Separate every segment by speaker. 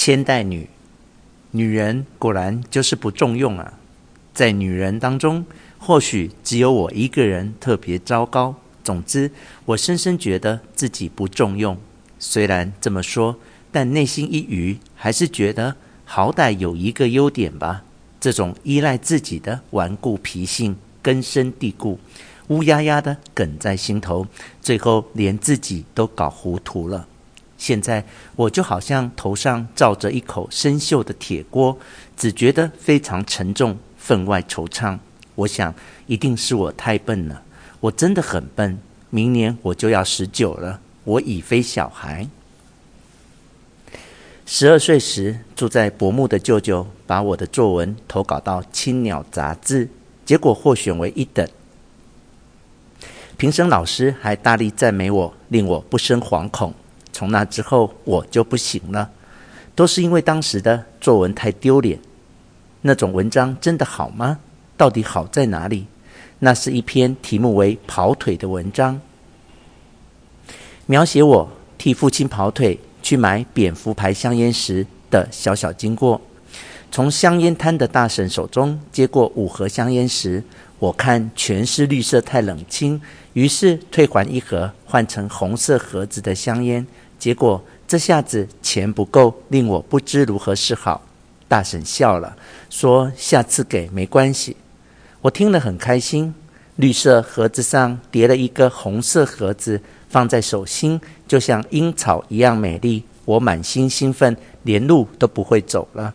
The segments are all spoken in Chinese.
Speaker 1: 千代女，女人果然就是不中用啊！在女人当中，或许只有我一个人特别糟糕。总之，我深深觉得自己不中用。虽然这么说，但内心一隅，还是觉得好歹有一个优点吧。这种依赖自己的顽固脾性根深蒂固，乌压压的梗在心头，最后连自己都搞糊涂了。现在我就好像头上罩着一口生锈的铁锅，只觉得非常沉重，分外惆怅。我想，一定是我太笨了，我真的很笨。明年我就要十九了，我已非小孩。十二岁时，住在薄木的舅舅把我的作文投稿到《青鸟》杂志，结果获选为一等。评审老师还大力赞美我，令我不生惶恐。从那之后，我就不行了，都是因为当时的作文太丢脸。那种文章真的好吗？到底好在哪里？那是一篇题目为“跑腿”的文章，描写我替父亲跑腿去买蝙蝠牌香烟时的小小经过。从香烟摊的大婶手中接过五盒香烟时，我看全是绿色太冷清，于是退还一盒，换成红色盒子的香烟。结果这下子钱不够，令我不知如何是好。大婶笑了，说：“下次给没关系。”我听了很开心。绿色盒子上叠了一个红色盒子，放在手心，就像樱草一样美丽。我满心兴奋，连路都不会走了。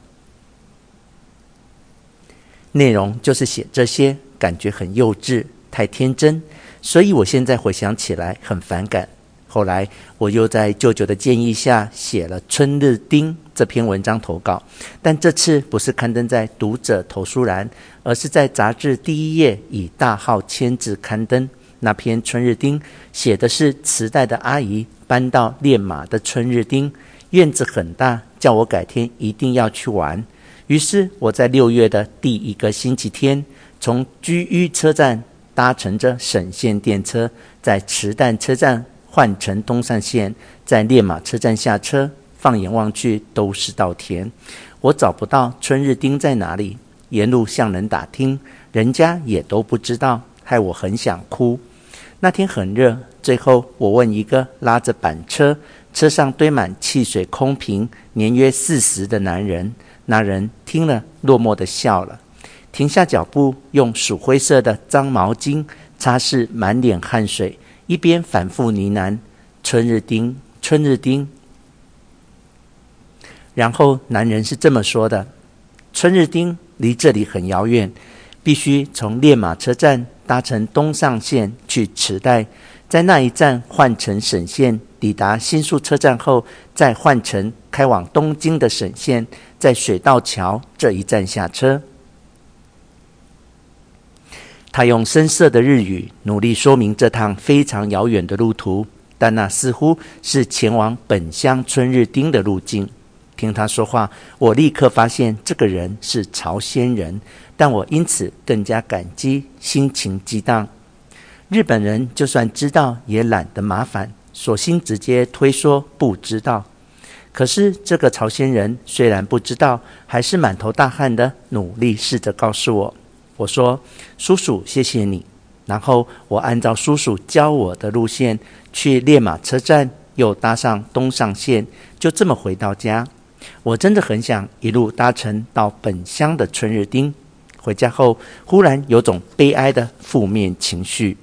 Speaker 1: 内容就是写这些，感觉很幼稚，太天真，所以我现在回想起来很反感。后来，我又在舅舅的建议下写了《春日町》这篇文章投稿，但这次不是刊登在读者投书栏，而是在杂志第一页以大号签字刊登。那篇《春日町》写的是磁带的阿姨搬到练马的春日町，院子很大，叫我改天一定要去玩。于是我在六月的第一个星期天，从居于车站搭乘着省线电车，在池袋车站。换乘东上线，在烈马车站下车，放眼望去都是稻田，我找不到春日町在哪里。沿路向人打听，人家也都不知道，害我很想哭。那天很热，最后我问一个拉着板车，车上堆满汽水空瓶，年约四十的男人，那人听了落寞地笑了，停下脚步，用鼠灰色的脏毛巾擦拭满脸汗水。一边反复呢喃“春日町，春日町”，然后男人是这么说的：“春日町离这里很遥远，必须从练马车站搭乘东上线去池袋，在那一站换乘省线，抵达新宿车站后，再换乘开往东京的省线，在水道桥这一站下车。”他用生涩的日语努力说明这趟非常遥远的路途，但那似乎是前往本乡春日町的路径。听他说话，我立刻发现这个人是朝鲜人，但我因此更加感激，心情激荡。日本人就算知道也懒得麻烦，索性直接推说不知道。可是这个朝鲜人虽然不知道，还是满头大汗的努力试着告诉我。我说：“叔叔，谢谢你。”然后我按照叔叔教我的路线去练马车站，又搭上东上线，就这么回到家。我真的很想一路搭乘到本乡的春日町。回家后，忽然有种悲哀的负面情绪。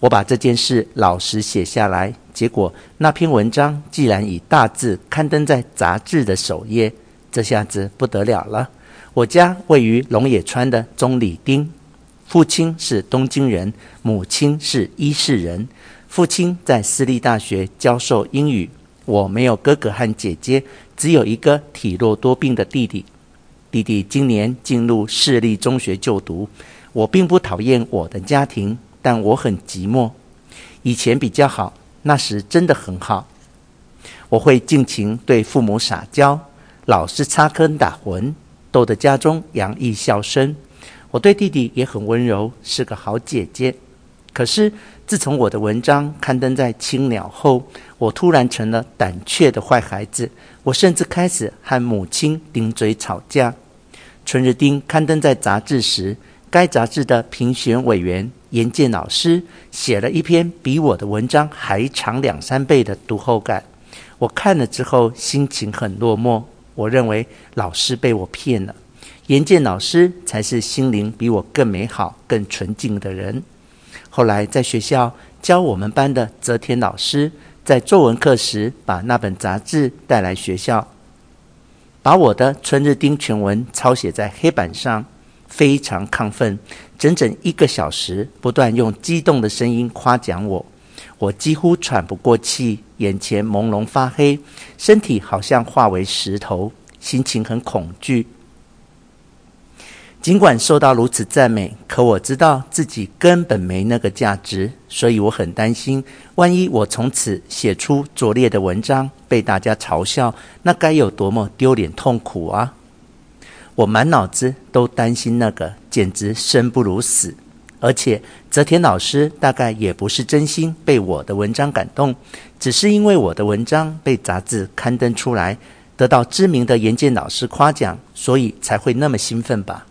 Speaker 1: 我把这件事老实写下来，结果那篇文章竟然以大字刊登在杂志的首页，这下子不得了了。我家位于龙野川的中里町，父亲是东京人，母亲是伊势人。父亲在私立大学教授英语。我没有哥哥和姐姐，只有一个体弱多病的弟弟。弟弟今年进入市立中学就读。我并不讨厌我的家庭，但我很寂寞。以前比较好，那时真的很好。我会尽情对父母撒娇，老是插科打诨。逗得家中洋溢笑声。我对弟弟也很温柔，是个好姐姐。可是自从我的文章刊登在《青鸟》后，我突然成了胆怯的坏孩子。我甚至开始和母亲顶嘴吵架。《春日町》刊登在杂志时，该杂志的评选委员严健老师写了一篇比我的文章还长两三倍的读后感。我看了之后，心情很落寞。我认为老师被我骗了，严健老师才是心灵比我更美好、更纯净的人。后来在学校教我们班的泽田老师，在作文课时把那本杂志带来学校，把我的《春日丁》全文抄写在黑板上，非常亢奋，整整一个小时不断用激动的声音夸奖我，我几乎喘不过气，眼前朦胧发黑，身体好像化为石头，心情很恐惧。尽管受到如此赞美，可我知道自己根本没那个价值，所以我很担心，万一我从此写出拙劣的文章，被大家嘲笑，那该有多么丢脸痛苦啊！我满脑子都担心那个，简直生不如死。而且泽田老师大概也不是真心被我的文章感动，只是因为我的文章被杂志刊登出来，得到知名的严建老师夸奖，所以才会那么兴奋吧。